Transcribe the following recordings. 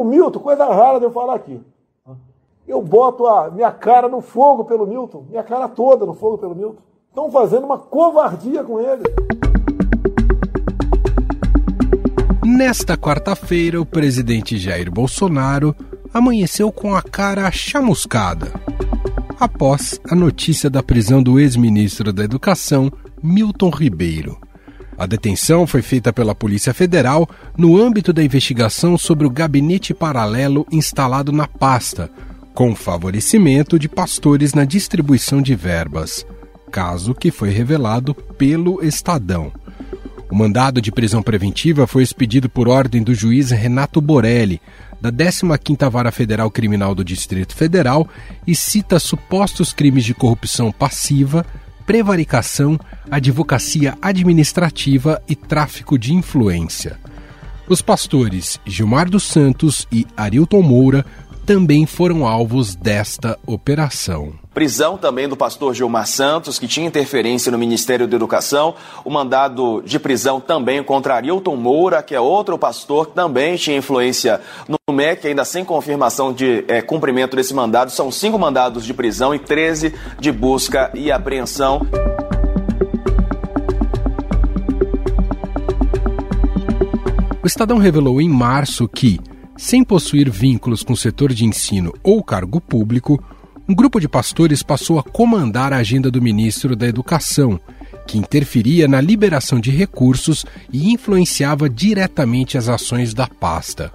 O Milton, coisa rara de eu falar aqui. Eu boto a minha cara no fogo pelo Milton, minha cara toda no fogo pelo Milton. Estão fazendo uma covardia com ele. Nesta quarta-feira, o presidente Jair Bolsonaro amanheceu com a cara chamuscada após a notícia da prisão do ex-ministro da Educação, Milton Ribeiro. A detenção foi feita pela Polícia Federal no âmbito da investigação sobre o gabinete paralelo instalado na pasta, com favorecimento de pastores na distribuição de verbas, caso que foi revelado pelo Estadão. O mandado de prisão preventiva foi expedido por ordem do juiz Renato Borelli, da 15ª Vara Federal Criminal do Distrito Federal, e cita supostos crimes de corrupção passiva, prevaricação, advocacia administrativa e tráfico de influência. Os pastores Gilmar dos Santos e Arilton Moura também foram alvos desta operação. Prisão também do pastor Gilmar Santos, que tinha interferência no Ministério da Educação. O mandado de prisão também contra Arilton Moura, que é outro pastor que também tinha influência no MEC, ainda sem confirmação de é, cumprimento desse mandado. São cinco mandados de prisão e 13 de busca e apreensão. O Estadão revelou em março que sem possuir vínculos com o setor de ensino ou cargo público, um grupo de pastores passou a comandar a agenda do ministro da Educação, que interferia na liberação de recursos e influenciava diretamente as ações da pasta.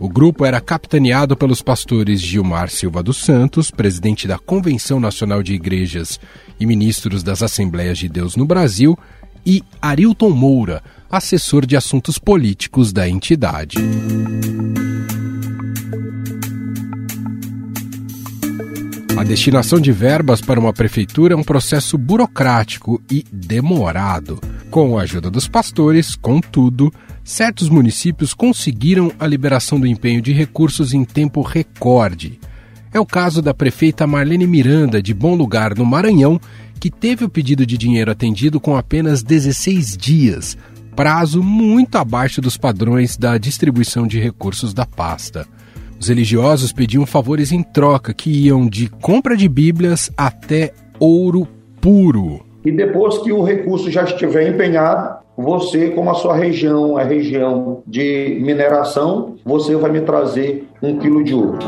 O grupo era capitaneado pelos pastores Gilmar Silva dos Santos, presidente da Convenção Nacional de Igrejas e ministros das Assembleias de Deus no Brasil, e Arilton Moura, assessor de assuntos políticos da entidade. A destinação de verbas para uma prefeitura é um processo burocrático e demorado. Com a ajuda dos pastores, contudo, certos municípios conseguiram a liberação do empenho de recursos em tempo recorde. É o caso da prefeita Marlene Miranda, de Bom Lugar, no Maranhão, que teve o pedido de dinheiro atendido com apenas 16 dias, prazo muito abaixo dos padrões da distribuição de recursos da pasta. Os religiosos pediam favores em troca que iam de compra de Bíblias até ouro puro. E depois que o recurso já estiver empenhado, você, como a sua região é região de mineração, você vai me trazer um quilo de ouro.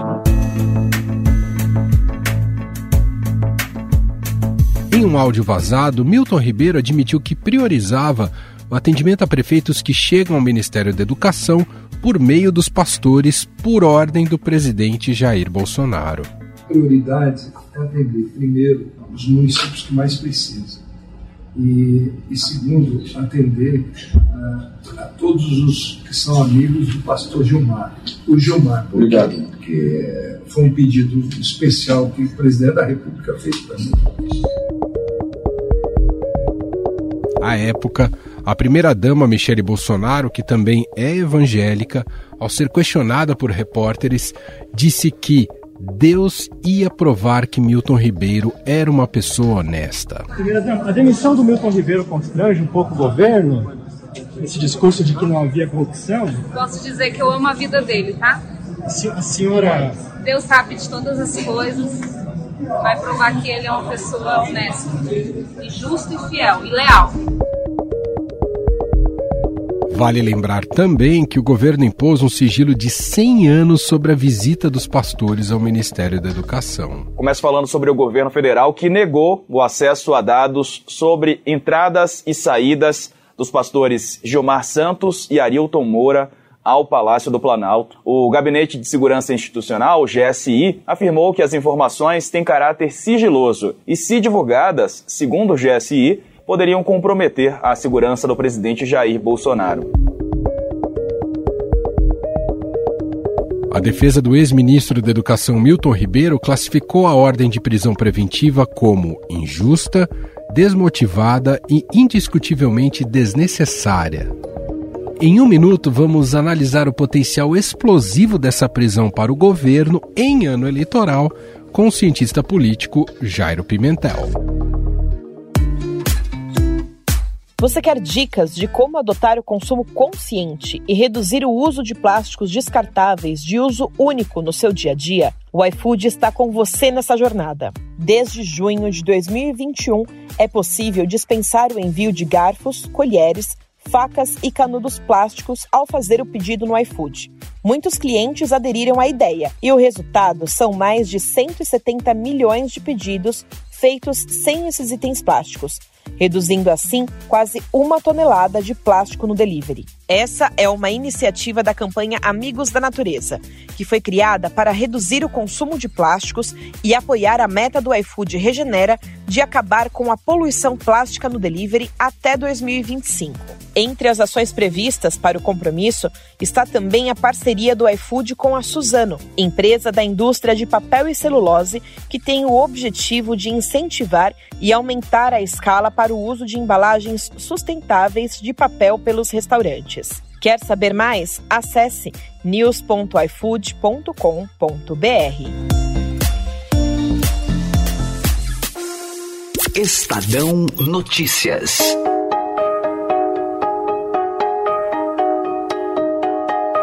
Em um áudio vazado, Milton Ribeiro admitiu que priorizava o atendimento a prefeitos que chegam ao Ministério da Educação por meio dos pastores, por ordem do presidente Jair Bolsonaro. Prioridade é atender, primeiro, os municípios que mais precisam. E, e segundo, atender uh, a todos os que são amigos do pastor Gilmar. O Gilmar, Obrigado. que foi um pedido especial que o presidente da República fez para mim. À época, a primeira-dama Michele Bolsonaro, que também é evangélica, ao ser questionada por repórteres, disse que Deus ia provar que Milton Ribeiro era uma pessoa honesta. A demissão do Milton Ribeiro constrange um pouco o governo? Esse discurso de que não havia corrupção? Posso dizer que eu amo a vida dele, tá? A senhora. Deus sabe de todas as coisas. Vai provar que ele é uma pessoa honesta, e justo e fiel e leal. Vale lembrar também que o governo impôs um sigilo de 100 anos sobre a visita dos pastores ao Ministério da Educação. Começo falando sobre o governo federal que negou o acesso a dados sobre entradas e saídas dos pastores Gilmar Santos e Arilton Moura ao Palácio do Planalto. O Gabinete de Segurança Institucional, o GSI, afirmou que as informações têm caráter sigiloso e, se divulgadas, segundo o GSI, poderiam comprometer a segurança do presidente Jair Bolsonaro. A defesa do ex-ministro da Educação Milton Ribeiro classificou a ordem de prisão preventiva como injusta, desmotivada e indiscutivelmente desnecessária. Em um minuto, vamos analisar o potencial explosivo dessa prisão para o governo em ano eleitoral com o cientista político Jairo Pimentel. Você quer dicas de como adotar o consumo consciente e reduzir o uso de plásticos descartáveis de uso único no seu dia a dia? O iFood está com você nessa jornada. Desde junho de 2021, é possível dispensar o envio de garfos, colheres, facas e canudos plásticos ao fazer o pedido no iFood. Muitos clientes aderiram à ideia e o resultado são mais de 170 milhões de pedidos feitos sem esses itens plásticos, reduzindo assim quase uma tonelada de plástico no delivery. Essa é uma iniciativa da campanha Amigos da Natureza, que foi criada para reduzir o consumo de plásticos e apoiar a meta do iFood Regenera de acabar com a poluição plástica no delivery até 2025. Entre as ações previstas para o compromisso está também a parceria do iFood com a Suzano, empresa da indústria de papel e celulose, que tem o objetivo de incentivar e aumentar a escala para o uso de embalagens sustentáveis de papel pelos restaurantes. Quer saber mais? Acesse news.ifood.com.br. Estadão Notícias.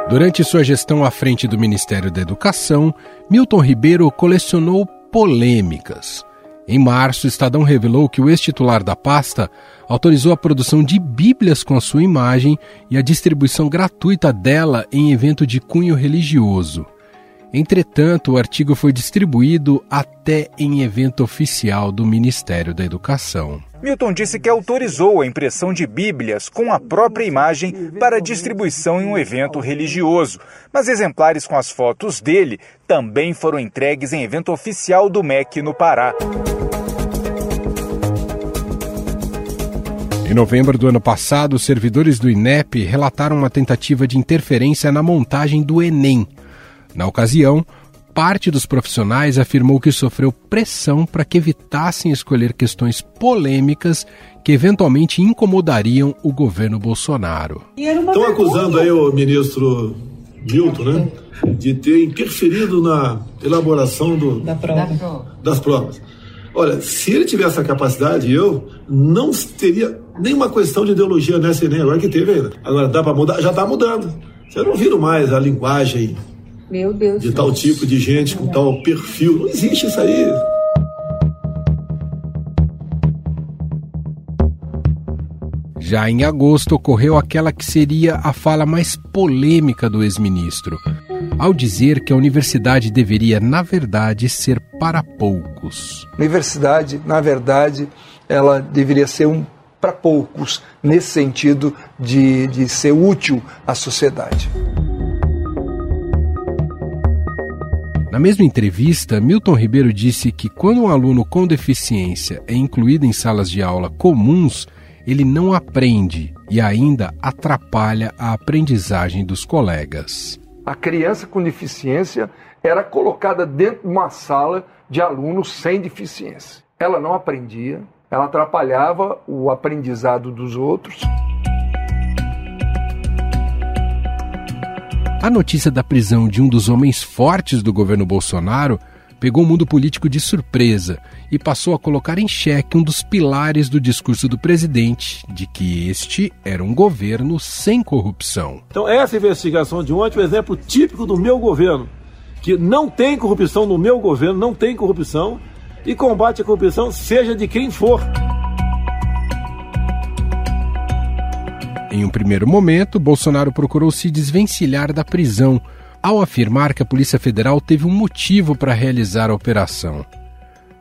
Durante sua gestão à frente do Ministério da Educação, Milton Ribeiro colecionou polêmicas. Em março, o Estadão revelou que o ex-titular da pasta autorizou a produção de Bíblias com a sua imagem e a distribuição gratuita dela em evento de cunho religioso. Entretanto, o artigo foi distribuído até em evento oficial do Ministério da Educação. Milton disse que autorizou a impressão de Bíblias com a própria imagem para distribuição em um evento religioso, mas exemplares com as fotos dele também foram entregues em evento oficial do MEC no Pará. Em novembro do ano passado, os servidores do INEP relataram uma tentativa de interferência na montagem do Enem. Na ocasião, parte dos profissionais afirmou que sofreu pressão para que evitassem escolher questões polêmicas que eventualmente incomodariam o governo Bolsonaro. Estão acusando aí o ministro Milton, né, de ter interferido na elaboração do, da prova. das provas. Olha, se ele tivesse essa capacidade, eu não teria nenhuma questão de ideologia nessa Enem, agora que teve ainda. Agora dá para mudar? Já está mudando. Você não viram mais a linguagem Meu Deus de tal tipo de gente com tal perfil. Não existe isso aí. Já em agosto ocorreu aquela que seria a fala mais polêmica do ex-ministro, ao dizer que a universidade deveria, na verdade, ser para poucos. Universidade, na verdade, ela deveria ser um para poucos, nesse sentido de, de ser útil à sociedade. Na mesma entrevista, Milton Ribeiro disse que quando um aluno com deficiência é incluído em salas de aula comuns, ele não aprende e ainda atrapalha a aprendizagem dos colegas. A criança com deficiência era colocada dentro de uma sala de alunos sem deficiência. Ela não aprendia, ela atrapalhava o aprendizado dos outros. A notícia da prisão de um dos homens fortes do governo Bolsonaro pegou o mundo político de surpresa e passou a colocar em xeque um dos pilares do discurso do presidente, de que este era um governo sem corrupção. Então, essa investigação de ontem é um exemplo típico do meu governo, que não tem corrupção no meu governo, não tem corrupção, e combate à corrupção, seja de quem for. Em um primeiro momento, Bolsonaro procurou se desvencilhar da prisão ao afirmar que a Polícia Federal teve um motivo para realizar a operação.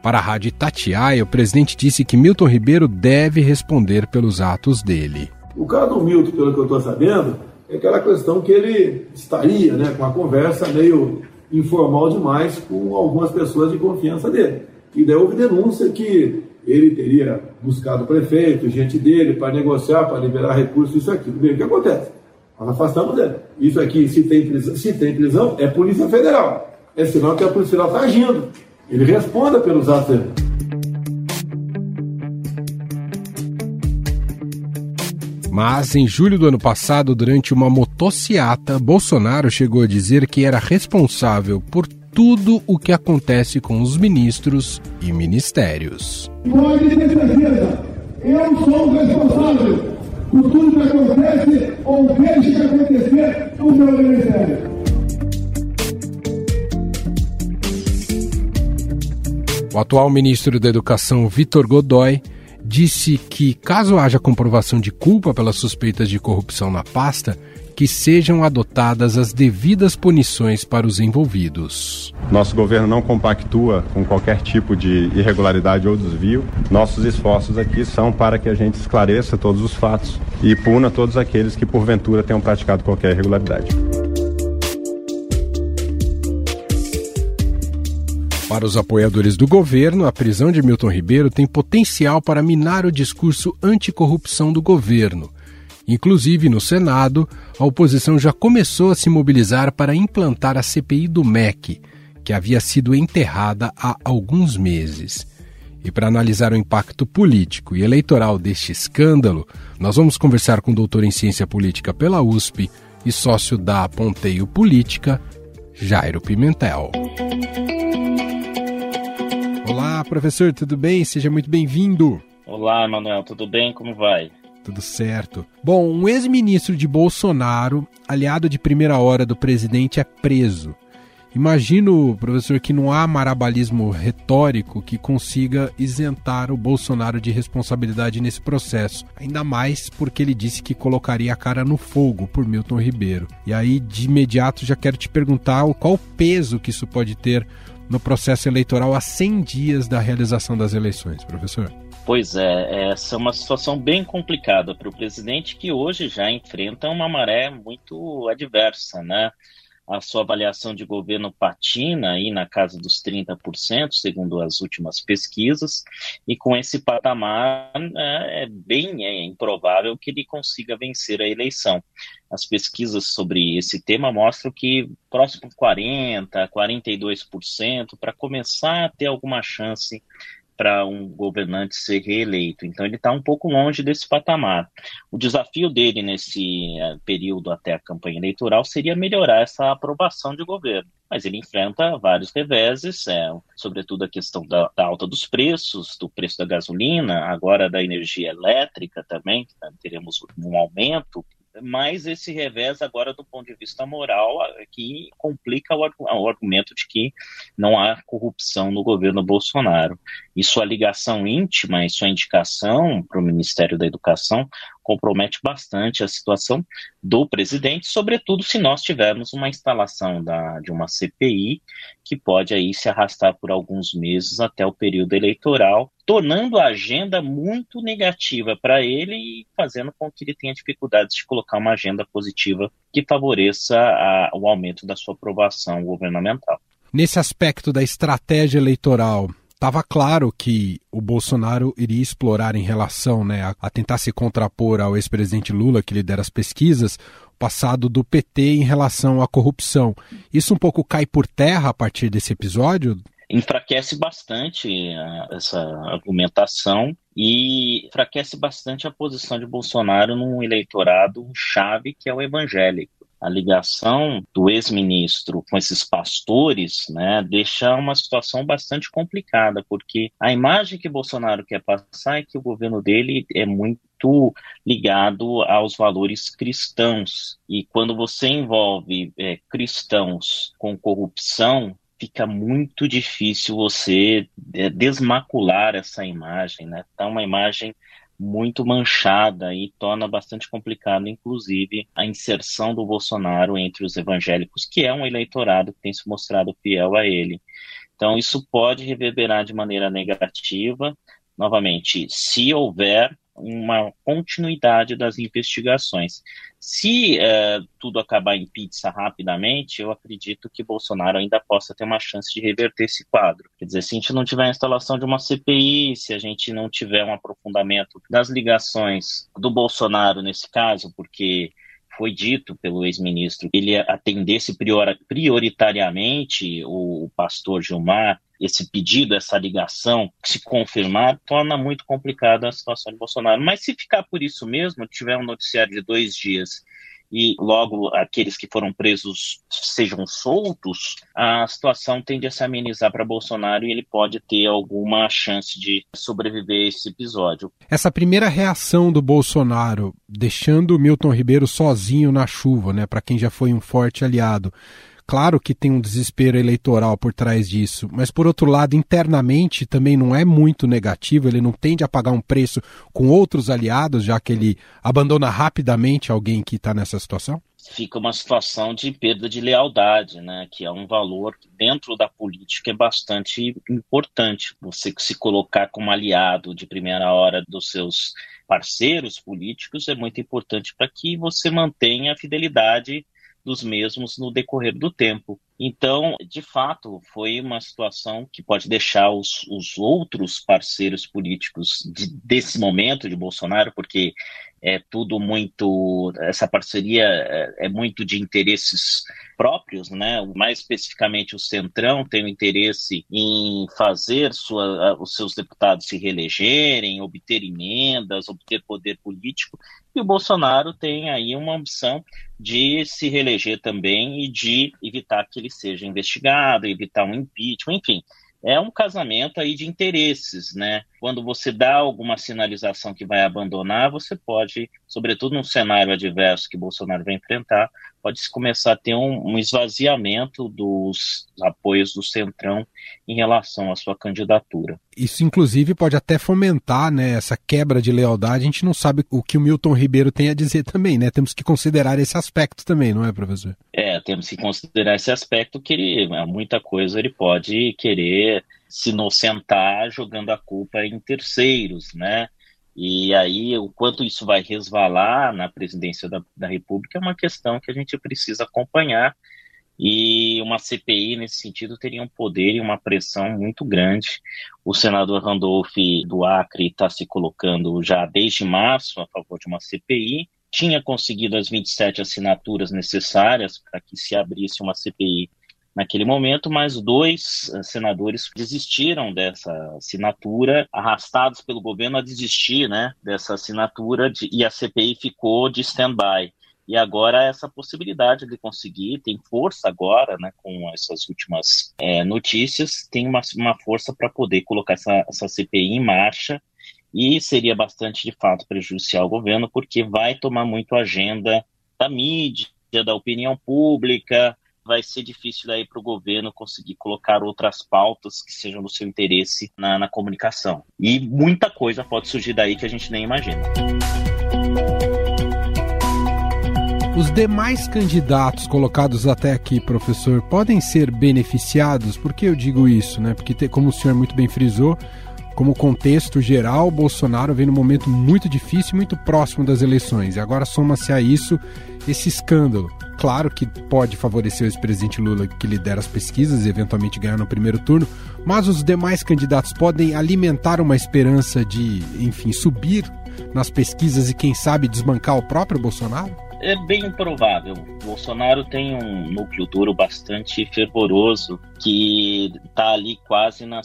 Para a Rádio Tatiaia, o presidente disse que Milton Ribeiro deve responder pelos atos dele. O caso do Milton, pelo que eu estou sabendo, é aquela questão que ele estaria né, com uma conversa meio informal demais com algumas pessoas de confiança dele. E daí houve denúncia que ele teria buscado o prefeito, gente dele, para negociar, para liberar recursos, isso aqui. O que acontece? Nós afastamos ele. Isso aqui, se tem prisão, se tem prisão é Polícia Federal. É sinal que a Polícia Federal está agindo. Ele responda pelos atos dele. Mas em julho do ano passado, durante uma motociata, Bolsonaro chegou a dizer que era responsável por tudo o que acontece com os ministros e ministérios. Pode ter certeza, eu sou o responsável por tudo que acontece ou deixa de acontecer no meu ministério. O atual ministro da Educação, Vitor Godoy, disse que, caso haja comprovação de culpa pelas suspeitas de corrupção na pasta, que sejam adotadas as devidas punições para os envolvidos. Nosso governo não compactua com qualquer tipo de irregularidade ou desvio. Nossos esforços aqui são para que a gente esclareça todos os fatos e puna todos aqueles que porventura tenham praticado qualquer irregularidade. Para os apoiadores do governo, a prisão de Milton Ribeiro tem potencial para minar o discurso anticorrupção do governo. Inclusive, no Senado, a oposição já começou a se mobilizar para implantar a CPI do MEC, que havia sido enterrada há alguns meses. E para analisar o impacto político e eleitoral deste escândalo, nós vamos conversar com o doutor em ciência política pela USP e sócio da Ponteio Política, Jairo Pimentel. Olá, professor, tudo bem? Seja muito bem-vindo. Olá, Manuel, tudo bem? Como vai? Tudo certo. Bom, um ex-ministro de Bolsonaro, aliado de primeira hora do presidente, é preso. Imagino, professor, que não há marabalismo retórico que consiga isentar o Bolsonaro de responsabilidade nesse processo. Ainda mais porque ele disse que colocaria a cara no fogo por Milton Ribeiro. E aí, de imediato, já quero te perguntar qual o peso que isso pode ter no processo eleitoral a 100 dias da realização das eleições, professor? Pois é, essa é uma situação bem complicada para o presidente que hoje já enfrenta uma maré muito adversa, né? A sua avaliação de governo patina aí na casa dos 30%, segundo as últimas pesquisas, e com esse patamar é, é bem é improvável que ele consiga vencer a eleição. As pesquisas sobre esse tema mostram que próximo 40, 42% para começar a ter alguma chance para um governante ser reeleito. Então ele está um pouco longe desse patamar. O desafio dele nesse eh, período até a campanha eleitoral seria melhorar essa aprovação de governo. Mas ele enfrenta vários reveses, é, sobretudo a questão da, da, alta dos preços, do preço da gasolina, agora da energia elétrica também, né, teremos um aumento mas esse revés agora do ponto de vista moral que complica o, o, argumento de que não há corrupção no governo Bolsonaro. E sua ligação íntima e sua indicação para o Ministério da Educação compromete bastante a situação do presidente, sobretudo se nós tivermos uma instalação da, de uma CPI que pode aí se arrastar por alguns meses até o período eleitoral, tornando a agenda muito negativa para ele e fazendo com que ele tenha dificuldades de colocar uma agenda positiva que favoreça a, o aumento da sua aprovação governamental. Nesse aspecto da estratégia eleitoral, estava claro que o Bolsonaro iria explorar em relação né, a, a tentar se contrapor ao ex-presidente Lula, que lidera as pesquisas, o passado do PT em relação à corrupção. Isso um pouco cai por terra a partir desse episódio? Enfraquece bastante uh, essa argumentação e enfraquece bastante a posição de Bolsonaro num eleitorado chave que é o evangélico a ligação do ex-ministro com esses pastores, né, deixa uma situação bastante complicada, porque a imagem que Bolsonaro quer passar é que o governo dele é muito ligado aos valores cristãos. E quando você envolve é, cristãos com corrupção, fica muito difícil você é, desmacular essa imagem, né? Tá uma imagem muito manchada e torna bastante complicado, inclusive, a inserção do Bolsonaro entre os evangélicos, que é um eleitorado que tem se mostrado fiel a ele. Então, isso pode reverberar de maneira negativa. Novamente, se houver uma continuidade das investigações. Se uh, tudo acabar em pizza rapidamente, eu acredito que Bolsonaro ainda possa ter uma chance de reverter esse quadro. Quer dizer, se a gente não tiver a instalação de uma CPI, se a gente não tiver um aprofundamento das ligações do Bolsonaro nesse caso, porque foi dito pelo ex-ministro que ele atendesse prioritariamente o pastor Gilmar esse pedido, essa ligação, se confirmar, torna muito complicada a situação de Bolsonaro. Mas se ficar por isso mesmo, tiver um noticiário de dois dias e logo aqueles que foram presos sejam soltos, a situação tende a se amenizar para Bolsonaro e ele pode ter alguma chance de sobreviver a esse episódio. Essa primeira reação do Bolsonaro, deixando Milton Ribeiro sozinho na chuva, né, para quem já foi um forte aliado. Claro que tem um desespero eleitoral por trás disso, mas por outro lado, internamente também não é muito negativo, ele não tende a pagar um preço com outros aliados, já que ele abandona rapidamente alguém que está nessa situação? Fica uma situação de perda de lealdade, né? Que é um valor dentro da política é bastante importante. Você se colocar como aliado de primeira hora dos seus parceiros políticos é muito importante para que você mantenha a fidelidade dos mesmos no decorrer do tempo. Então, de fato, foi uma situação que pode deixar os, os outros parceiros políticos de, desse momento de Bolsonaro, porque é tudo muito. Essa parceria é, é, muito de interesses próprios, né? Mais especificamente o Centrão tem o interesse em fazer sua, os seus deputados se reelegerem, obter emendas, obter poder político, e o Bolsonaro tem aí uma opção de se reeleger também e de evitar que ele seja investigado, evitar um impeachment, enfim é um casamento aí de interesses, né? Quando você dá alguma sinalização que vai abandonar, você pode, sobretudo num cenário adverso que Bolsonaro vai enfrentar, pode começar a ter um, um esvaziamento dos apoios do Centrão em relação à sua candidatura. Isso, inclusive, pode até fomentar né, essa quebra de lealdade. A gente não sabe o que o Milton Ribeiro tem a dizer também, né? Temos que considerar esse aspecto também, não é, professor? É, temos que considerar esse aspecto que ele, muita coisa ele pode querer se inocentar jogando a culpa em terceiros, né? E aí, o quanto isso vai resvalar na presidência da, da República é uma questão que a gente precisa acompanhar. E uma CPI, nesse sentido, teria um poder e uma pressão muito grande. O senador Randolph do Acre está se colocando já desde março a favor de uma CPI. Tinha conseguido as 27 assinaturas necessárias para que se abrisse uma CPI naquele momento, mas dois eh, senadores desistiram dessa assinatura, arrastados pelo governo a desistir né, dessa assinatura, de, e a CPI ficou de stand-by. E agora essa possibilidade de conseguir tem força agora, né, com essas últimas é, notícias, tem uma, uma força para poder colocar essa, essa CPI em marcha e seria bastante de fato prejudicial ao governo, porque vai tomar muito agenda da mídia, da opinião pública, vai ser difícil daí para o governo conseguir colocar outras pautas que sejam do seu interesse na, na comunicação. E muita coisa pode surgir daí que a gente nem imagina. Os demais candidatos colocados até aqui, professor, podem ser beneficiados? Por que eu digo isso? Né? Porque, como o senhor muito bem frisou, como contexto geral, Bolsonaro vem num momento muito difícil, muito próximo das eleições. E agora soma-se a isso esse escândalo. Claro que pode favorecer o ex-presidente Lula que lidera as pesquisas e eventualmente ganhar no primeiro turno, mas os demais candidatos podem alimentar uma esperança de, enfim, subir nas pesquisas e quem sabe desbancar o próprio Bolsonaro? É bem improvável. Bolsonaro tem um núcleo duro bastante fervoroso que está ali quase na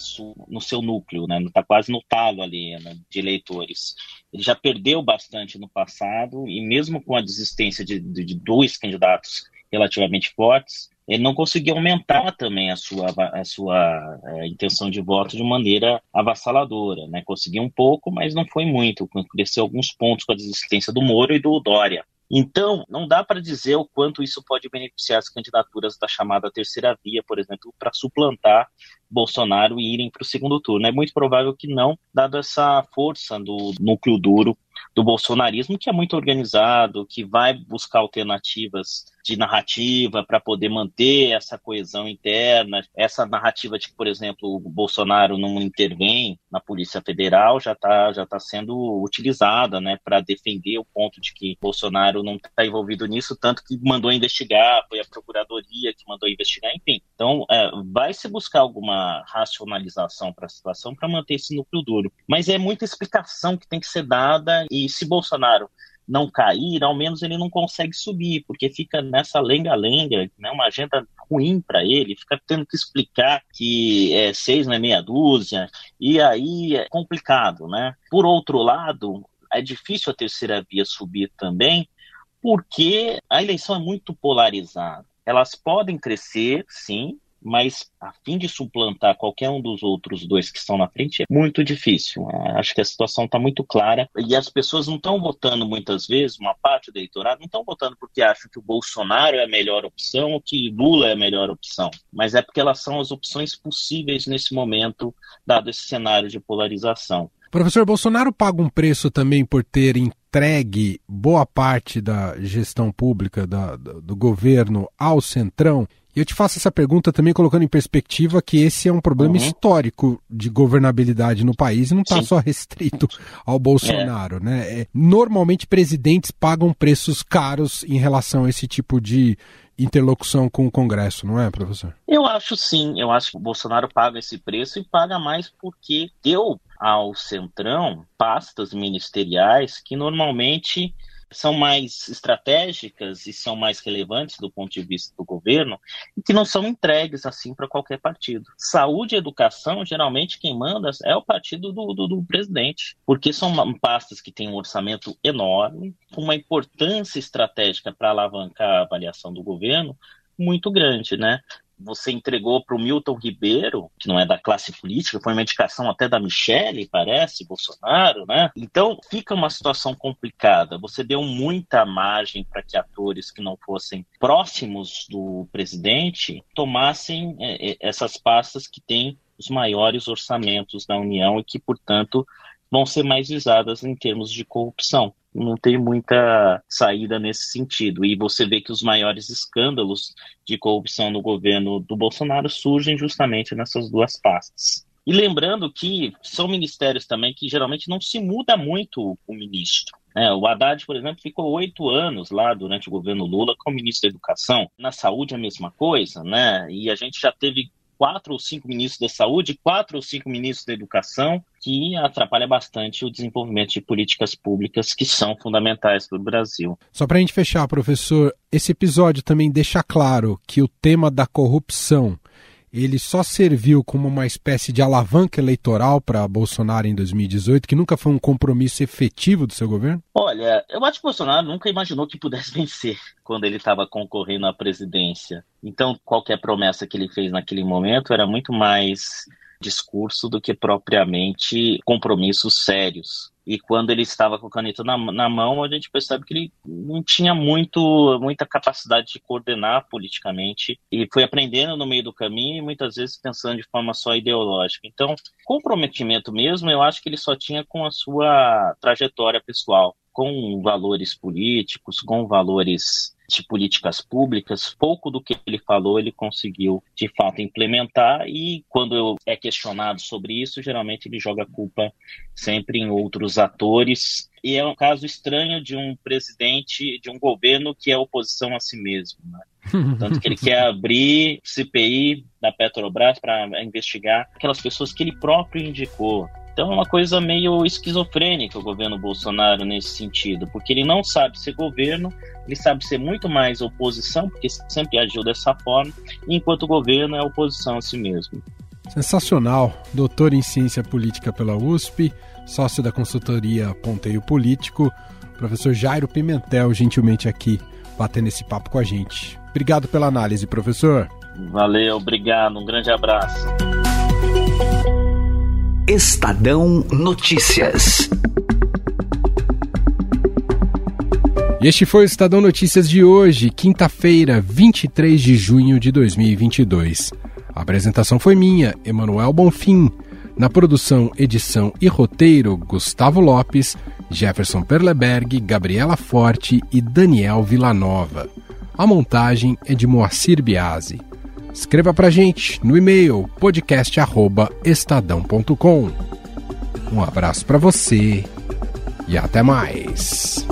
no seu núcleo, né? Está quase no talo ali né? de eleitores. Ele já perdeu bastante no passado e mesmo com a desistência de, de, de dois candidatos relativamente fortes, ele não conseguiu aumentar também a sua, a sua é, intenção de voto de maneira avassaladora. Né? Conseguiu um pouco, mas não foi muito. Cresceu alguns pontos com a desistência do Moro e do Dória. Então, não dá para dizer o quanto isso pode beneficiar as candidaturas da chamada terceira via, por exemplo, para suplantar Bolsonaro e irem para o segundo turno. É muito provável que não, dado essa força do núcleo duro do bolsonarismo, que é muito organizado, que vai buscar alternativas de narrativa para poder manter essa coesão interna. Essa narrativa de que, por exemplo, o Bolsonaro não intervém na Polícia Federal já está já tá sendo utilizada né, para defender o ponto de que Bolsonaro não está envolvido nisso, tanto que mandou investigar, foi a Procuradoria que mandou investigar, enfim. Então, é, vai se buscar alguma racionalização para a situação para manter esse núcleo duro. Mas é muita explicação que tem que ser dada e se Bolsonaro não cair, ao menos ele não consegue subir, porque fica nessa lenga-lenga, né, uma agenda ruim para ele, fica tendo que explicar que é, seis não é meia dúzia, e aí é complicado, né? Por outro lado, é difícil a terceira via subir também, porque a eleição é muito polarizada. Elas podem crescer, sim, mas a fim de suplantar qualquer um dos outros dois que estão na frente é muito difícil. É, acho que a situação está muito clara e as pessoas não estão votando muitas vezes, uma parte do eleitorado não estão votando porque acham que o Bolsonaro é a melhor opção ou que Lula é a melhor opção, mas é porque elas são as opções possíveis nesse momento, dado esse cenário de polarização. Professor Bolsonaro paga um preço também por ter entregue boa parte da gestão pública da, do governo ao Centrão e eu te faço essa pergunta também colocando em perspectiva que esse é um problema uhum. histórico de governabilidade no país e não está só restrito ao Bolsonaro, é. né? É, normalmente presidentes pagam preços caros em relação a esse tipo de interlocução com o Congresso, não é, professor? Eu acho sim. Eu acho que o Bolsonaro paga esse preço e paga mais porque deu ao Centrão pastas ministeriais que normalmente são mais estratégicas e são mais relevantes do ponto de vista do governo e que não são entregues assim para qualquer partido. Saúde e educação, geralmente quem manda é o partido do, do, do presidente, porque são pastas que têm um orçamento enorme, uma importância estratégica para alavancar a avaliação do governo muito grande, né? Você entregou para o Milton Ribeiro, que não é da classe política, foi uma indicação até da Michelle, parece, Bolsonaro, né? Então fica uma situação complicada. Você deu muita margem para que atores que não fossem próximos do presidente tomassem é, é, essas pastas que têm os maiores orçamentos da União e que, portanto, vão ser mais visadas em termos de corrupção não tem muita saída nesse sentido. E você vê que os maiores escândalos de corrupção no governo do Bolsonaro surgem justamente nessas duas pastas. E lembrando que são ministérios também que geralmente não se muda muito o ministro. É, o Haddad, por exemplo, ficou oito anos lá durante o governo Lula como ministro da Educação. Na saúde, a mesma coisa, né? E a gente já teve quatro ou cinco ministros da saúde, quatro ou cinco ministros da educação, que atrapalha bastante o desenvolvimento de políticas públicas que são fundamentais para o Brasil. Só para a gente fechar, professor, esse episódio também deixa claro que o tema da corrupção ele só serviu como uma espécie de alavanca eleitoral para Bolsonaro em 2018, que nunca foi um compromisso efetivo do seu governo? Olha, eu acho que Bolsonaro nunca imaginou que pudesse vencer quando ele estava concorrendo à presidência. Então, qualquer promessa que ele fez naquele momento era muito mais discurso do que propriamente compromissos sérios. E quando ele estava com a caneta na, na mão, a gente percebe que ele não tinha muito, muita capacidade de coordenar politicamente e foi aprendendo no meio do caminho e muitas vezes pensando de forma só ideológica. Então, comprometimento mesmo, eu acho que ele só tinha com a sua trajetória pessoal, com valores políticos, com valores de políticas públicas, pouco do que ele falou ele conseguiu de fato implementar e quando é questionado sobre isso, geralmente ele joga a culpa sempre em outros atores. E é um caso estranho de um presidente, de um governo que é oposição a si mesmo. Né? Tanto que ele quer abrir CPI da Petrobras para investigar aquelas pessoas que ele próprio indicou. Então é uma coisa meio esquizofrênica o governo Bolsonaro nesse sentido, porque ele não sabe ser governo, ele sabe ser muito mais oposição, porque sempre agiu dessa forma, enquanto o governo é oposição a si mesmo. Sensacional. Doutor em Ciência Política pela USP, sócio da consultoria Ponteio Político, professor Jairo Pimentel, gentilmente aqui batendo esse papo com a gente. Obrigado pela análise, professor. Valeu, obrigado. Um grande abraço. Estadão Notícias. Este foi o Estadão Notícias de hoje, quinta-feira, 23 de junho de 2022. A apresentação foi minha, Emanuel Bonfim. Na produção, edição e roteiro, Gustavo Lopes, Jefferson Perleberg, Gabriela Forte e Daniel Villanova. A montagem é de Moacir Biasi. Escreva pra gente no e-mail podcast@estadão.com. Um abraço para você e até mais.